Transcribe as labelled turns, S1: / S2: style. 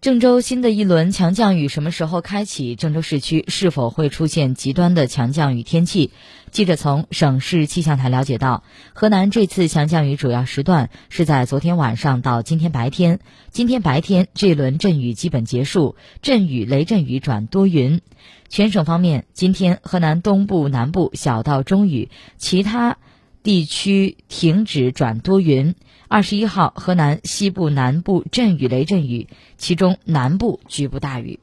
S1: 郑州新的一轮强降雨什么时候开启？郑州市区是否会出现极端的强降雨天气？记者从省市气象台了解到，河南这次强降雨主要时段是在昨天晚上到今天白天。今天白天这轮阵雨基本结束，阵雨雷阵雨转多云。全省方面，今天河南东部、南部小到中雨，其他。地区停止转多云。二十一号，河南西部、南部阵雨、雷阵雨，其中南部局部大雨。